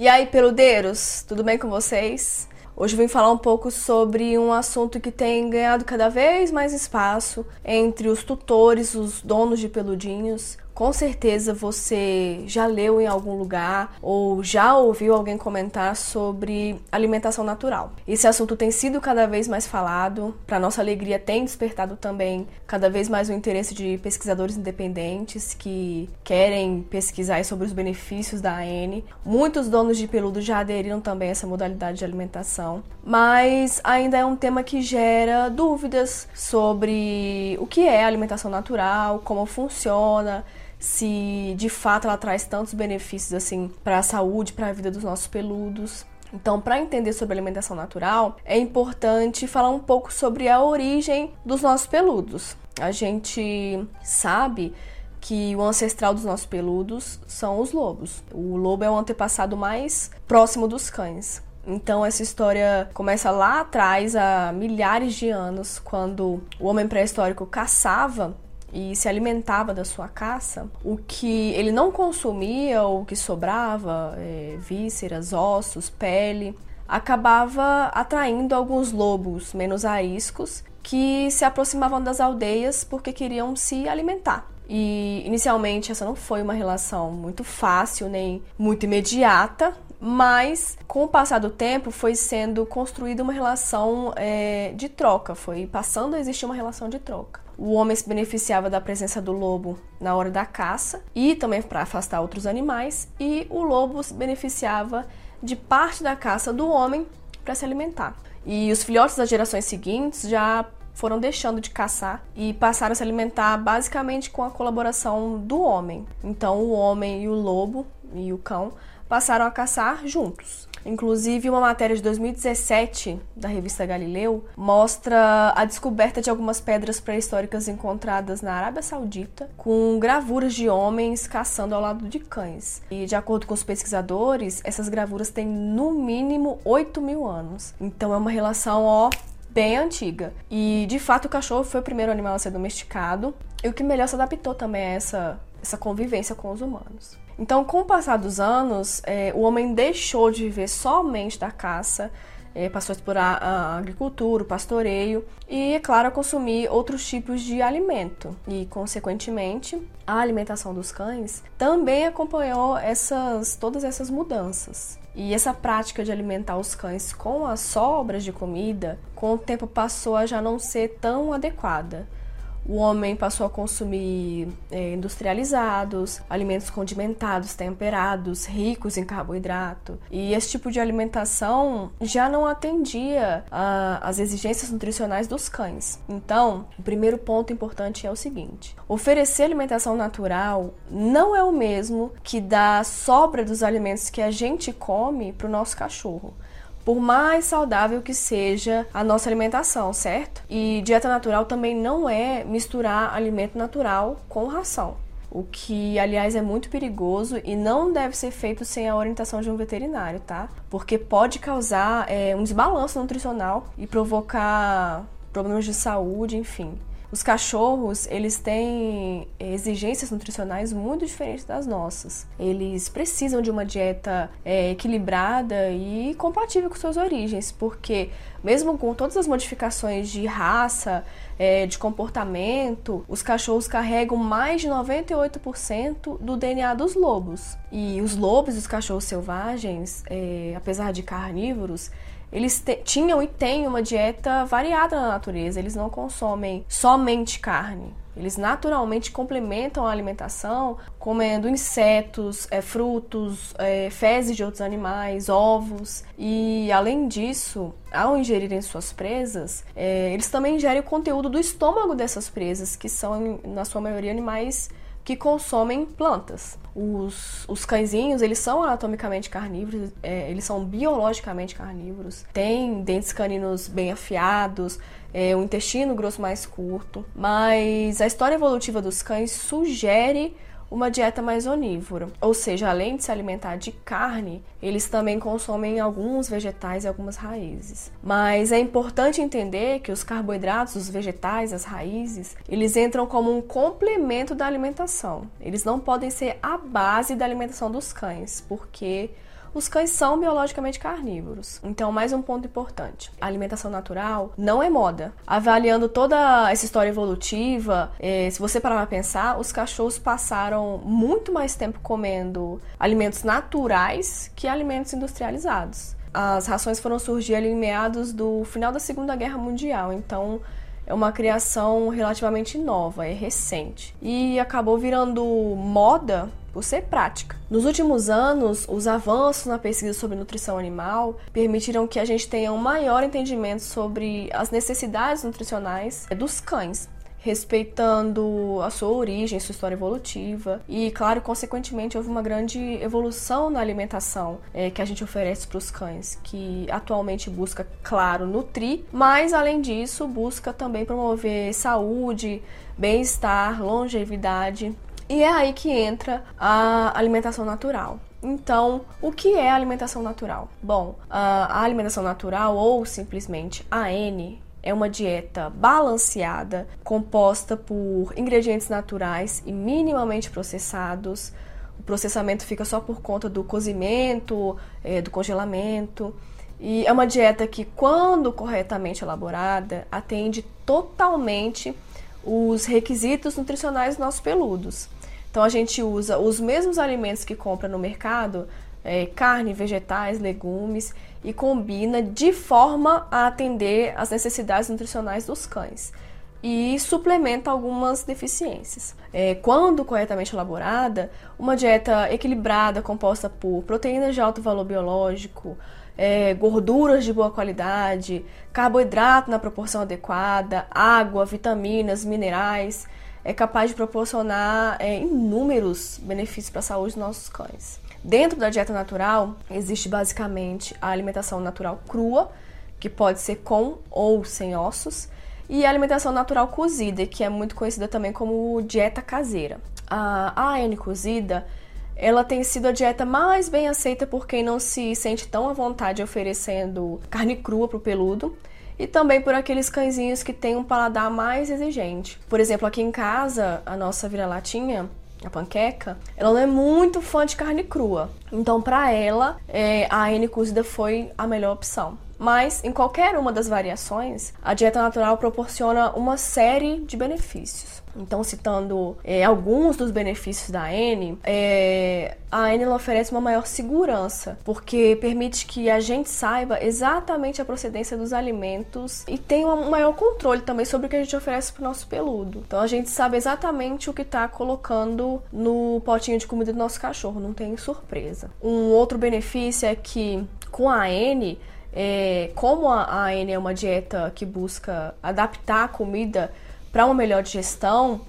E aí, peludeiros, tudo bem com vocês? Hoje vim falar um pouco sobre um assunto que tem ganhado cada vez mais espaço entre os tutores, os donos de peludinhos, com certeza você já leu em algum lugar ou já ouviu alguém comentar sobre alimentação natural. Esse assunto tem sido cada vez mais falado, para nossa alegria tem despertado também cada vez mais o interesse de pesquisadores independentes que querem pesquisar sobre os benefícios da AN. Muitos donos de peludo já aderiram também a essa modalidade de alimentação, mas ainda é um tema que gera dúvidas sobre o que é alimentação natural, como funciona, se de fato ela traz tantos benefícios assim para a saúde, para a vida dos nossos peludos. Então, para entender sobre alimentação natural, é importante falar um pouco sobre a origem dos nossos peludos. A gente sabe que o ancestral dos nossos peludos são os lobos. O lobo é o antepassado mais próximo dos cães. Então essa história começa lá atrás, há milhares de anos, quando o homem pré-histórico caçava e se alimentava da sua caça, o que ele não consumia, o que sobrava, é, vísceras, ossos, pele, acabava atraindo alguns lobos menos ariscos que se aproximavam das aldeias porque queriam se alimentar. E inicialmente essa não foi uma relação muito fácil nem muito imediata, mas com o passar do tempo foi sendo construída uma relação é, de troca, foi passando a existir uma relação de troca. O homem se beneficiava da presença do lobo na hora da caça e também para afastar outros animais, e o lobo se beneficiava de parte da caça do homem para se alimentar. E os filhotes das gerações seguintes já foram deixando de caçar e passaram a se alimentar basicamente com a colaboração do homem. Então, o homem e o lobo e o cão passaram a caçar juntos. Inclusive, uma matéria de 2017 da revista Galileu mostra a descoberta de algumas pedras pré-históricas encontradas na Arábia Saudita, com gravuras de homens caçando ao lado de cães. E, de acordo com os pesquisadores, essas gravuras têm no mínimo 8 mil anos. Então, é uma relação, ó, bem antiga. E, de fato, o cachorro foi o primeiro animal a ser domesticado e o que melhor se adaptou também a essa, essa convivência com os humanos. Então, com o passar dos anos, é, o homem deixou de viver somente da caça, é, passou a explorar a agricultura, o pastoreio e, é claro, a consumir outros tipos de alimento. E, consequentemente, a alimentação dos cães também acompanhou essas, todas essas mudanças. E essa prática de alimentar os cães com as sobras de comida, com o tempo passou a já não ser tão adequada o homem passou a consumir é, industrializados, alimentos condimentados, temperados, ricos em carboidrato. E esse tipo de alimentação já não atendia às exigências nutricionais dos cães. Então, o primeiro ponto importante é o seguinte: oferecer alimentação natural não é o mesmo que dar sobra dos alimentos que a gente come para o nosso cachorro por mais saudável que seja a nossa alimentação, certo? E dieta natural também não é misturar alimento natural com ração. O que, aliás, é muito perigoso e não deve ser feito sem a orientação de um veterinário, tá? Porque pode causar é, um desbalanço nutricional e provocar problemas de saúde, enfim. Os cachorros, eles têm exigências nutricionais muito diferentes das nossas. Eles precisam de uma dieta é, equilibrada e compatível com suas origens, porque mesmo com todas as modificações de raça, é, de comportamento, os cachorros carregam mais de 98% do DNA dos lobos. E os lobos os cachorros selvagens, é, apesar de carnívoros, eles tinham e têm uma dieta variada na natureza. Eles não consomem somente carne. Eles naturalmente complementam a alimentação comendo insetos, é, frutos, é, fezes de outros animais, ovos. E além disso, ao ingerirem suas presas, é, eles também ingerem o conteúdo do estômago dessas presas, que são, na sua maioria, animais que consomem plantas. Os, os cãezinhos, eles são anatomicamente carnívoros, é, eles são biologicamente carnívoros, têm dentes caninos bem afiados, é, um intestino grosso mais curto, mas a história evolutiva dos cães sugere uma dieta mais onívora, ou seja, além de se alimentar de carne, eles também consomem alguns vegetais e algumas raízes. Mas é importante entender que os carboidratos, os vegetais, as raízes, eles entram como um complemento da alimentação. Eles não podem ser a base da alimentação dos cães, porque os cães são biologicamente carnívoros. Então, mais um ponto importante: a alimentação natural não é moda. Avaliando toda essa história evolutiva, eh, se você parar para pensar, os cachorros passaram muito mais tempo comendo alimentos naturais que alimentos industrializados. As rações foram surgir ali em meados do final da Segunda Guerra Mundial, então é uma criação relativamente nova, é recente. E acabou virando moda por ser prática. Nos últimos anos, os avanços na pesquisa sobre nutrição animal permitiram que a gente tenha um maior entendimento sobre as necessidades nutricionais dos cães respeitando a sua origem, sua história evolutiva e, claro, consequentemente houve uma grande evolução na alimentação é, que a gente oferece para os cães, que atualmente busca, claro, nutrir, mas além disso busca também promover saúde, bem-estar, longevidade e é aí que entra a alimentação natural. Então, o que é alimentação natural? Bom, a alimentação natural ou simplesmente AN é uma dieta balanceada, composta por ingredientes naturais e minimamente processados. O processamento fica só por conta do cozimento, é, do congelamento. E é uma dieta que, quando corretamente elaborada, atende totalmente os requisitos nutricionais dos nossos peludos. Então a gente usa os mesmos alimentos que compra no mercado, é, carne, vegetais, legumes, e combina de forma a atender às necessidades nutricionais dos cães e suplementa algumas deficiências. É, quando corretamente elaborada, uma dieta equilibrada, composta por proteínas de alto valor biológico, é, gorduras de boa qualidade, carboidrato na proporção adequada, água, vitaminas, minerais, é capaz de proporcionar é, inúmeros benefícios para a saúde dos nossos cães. Dentro da dieta natural, existe basicamente a alimentação natural crua, que pode ser com ou sem ossos, e a alimentação natural cozida, que é muito conhecida também como dieta caseira. A AN cozida, ela tem sido a dieta mais bem aceita por quem não se sente tão à vontade oferecendo carne crua para o peludo, e também por aqueles cãezinhos que têm um paladar mais exigente. Por exemplo, aqui em casa, a nossa vira-latinha, a panqueca, ela não é muito fã de carne crua. Então, para ela, é, a N cozida foi a melhor opção. Mas, em qualquer uma das variações, a dieta natural proporciona uma série de benefícios. Então, citando é, alguns dos benefícios da N, é, a N oferece uma maior segurança, porque permite que a gente saiba exatamente a procedência dos alimentos e tenha um maior controle também sobre o que a gente oferece para o nosso peludo. Então, a gente sabe exatamente o que está colocando no potinho de comida do nosso cachorro, não tem surpresa. Um outro benefício é que com a N, é, como a, a N é uma dieta que busca adaptar a comida para uma melhor digestão,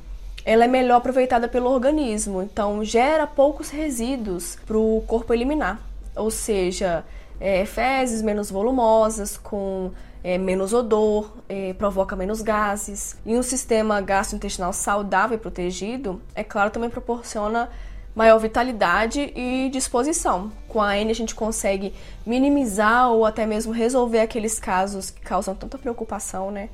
ela é melhor aproveitada pelo organismo, então gera poucos resíduos para o corpo eliminar, ou seja, é, fezes menos volumosas, com é, menos odor, é, provoca menos gases. E um sistema gastrointestinal saudável e protegido, é claro, também proporciona maior vitalidade e disposição. Com a N a gente consegue minimizar ou até mesmo resolver aqueles casos que causam tanta preocupação, né?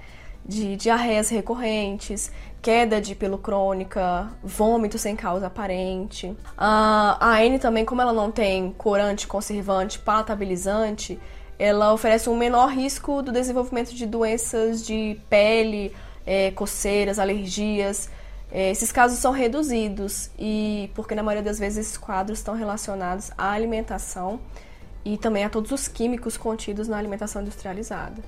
de diarreias recorrentes, queda de pelo crônica, vômito sem causa aparente. A AN também, como ela não tem corante, conservante, palatabilizante, ela oferece um menor risco do desenvolvimento de doenças de pele, é, coceiras, alergias. É, esses casos são reduzidos e porque na maioria das vezes esses quadros estão relacionados à alimentação e também a todos os químicos contidos na alimentação industrializada.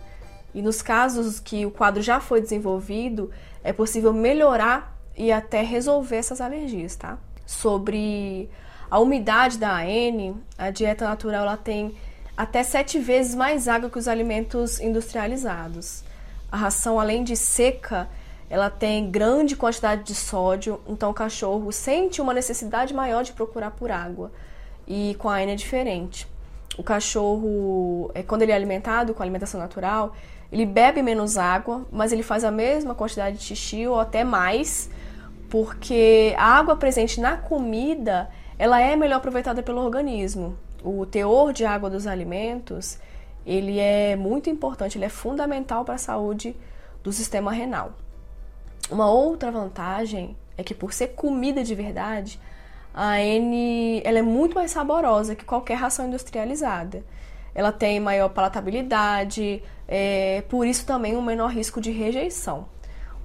E nos casos que o quadro já foi desenvolvido, é possível melhorar e até resolver essas alergias, tá? Sobre a umidade da AN, a dieta natural ela tem até sete vezes mais água que os alimentos industrializados. A ração, além de seca, ela tem grande quantidade de sódio, então o cachorro sente uma necessidade maior de procurar por água. E com a AN é diferente. O cachorro, é, quando ele é alimentado com alimentação natural, ele bebe menos água, mas ele faz a mesma quantidade de xixi ou até mais, porque a água presente na comida, ela é melhor aproveitada pelo organismo. O teor de água dos alimentos, ele é muito importante, ele é fundamental para a saúde do sistema renal. Uma outra vantagem é que por ser comida de verdade, a N ela é muito mais saborosa que qualquer ração industrializada. Ela tem maior palatabilidade, é, por isso também um menor risco de rejeição.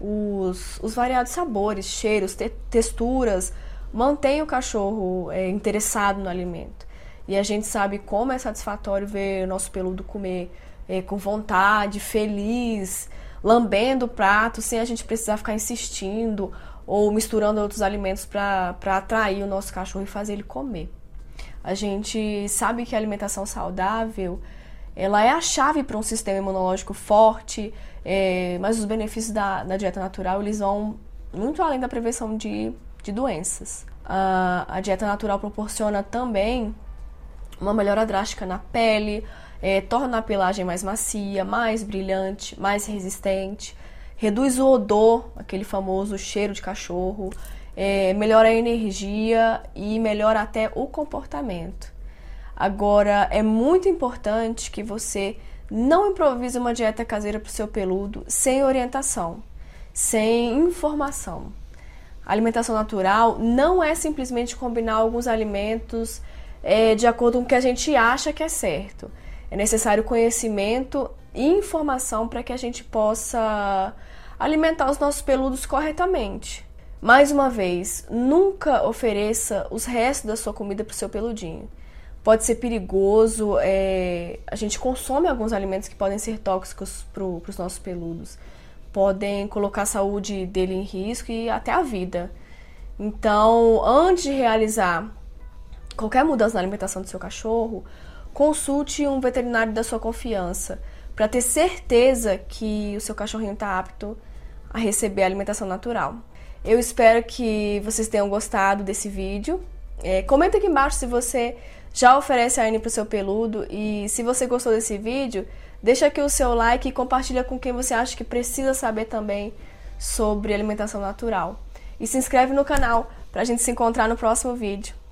Os, os variados sabores, cheiros, te, texturas mantêm o cachorro é, interessado no alimento. E a gente sabe como é satisfatório ver o nosso peludo comer é, com vontade, feliz, lambendo o prato sem a gente precisar ficar insistindo ou misturando outros alimentos para atrair o nosso cachorro e fazer ele comer. A gente sabe que a alimentação saudável ela é a chave para um sistema imunológico forte, é, mas os benefícios da, da, dieta natural eles vão muito além da prevenção de, de doenças. A, a dieta natural proporciona também uma melhora drástica na pele, é, torna a pelagem mais macia, mais brilhante, mais resistente, reduz o odor, aquele famoso cheiro de cachorro, é, melhora a energia e melhora até o comportamento. Agora, é muito importante que você não improvise uma dieta caseira para o seu peludo sem orientação, sem informação. A alimentação natural não é simplesmente combinar alguns alimentos é, de acordo com o que a gente acha que é certo. É necessário conhecimento e informação para que a gente possa alimentar os nossos peludos corretamente. Mais uma vez, nunca ofereça os restos da sua comida para o seu peludinho. Pode ser perigoso, é... a gente consome alguns alimentos que podem ser tóxicos para os nossos peludos. Podem colocar a saúde dele em risco e até a vida. Então, antes de realizar qualquer mudança na alimentação do seu cachorro, consulte um veterinário da sua confiança para ter certeza que o seu cachorrinho está apto a receber a alimentação natural. Eu espero que vocês tenham gostado desse vídeo. É, comenta aqui embaixo se você já oferece a Anne para o seu peludo e se você gostou desse vídeo, deixa aqui o seu like e compartilha com quem você acha que precisa saber também sobre alimentação natural. E se inscreve no canal para a gente se encontrar no próximo vídeo.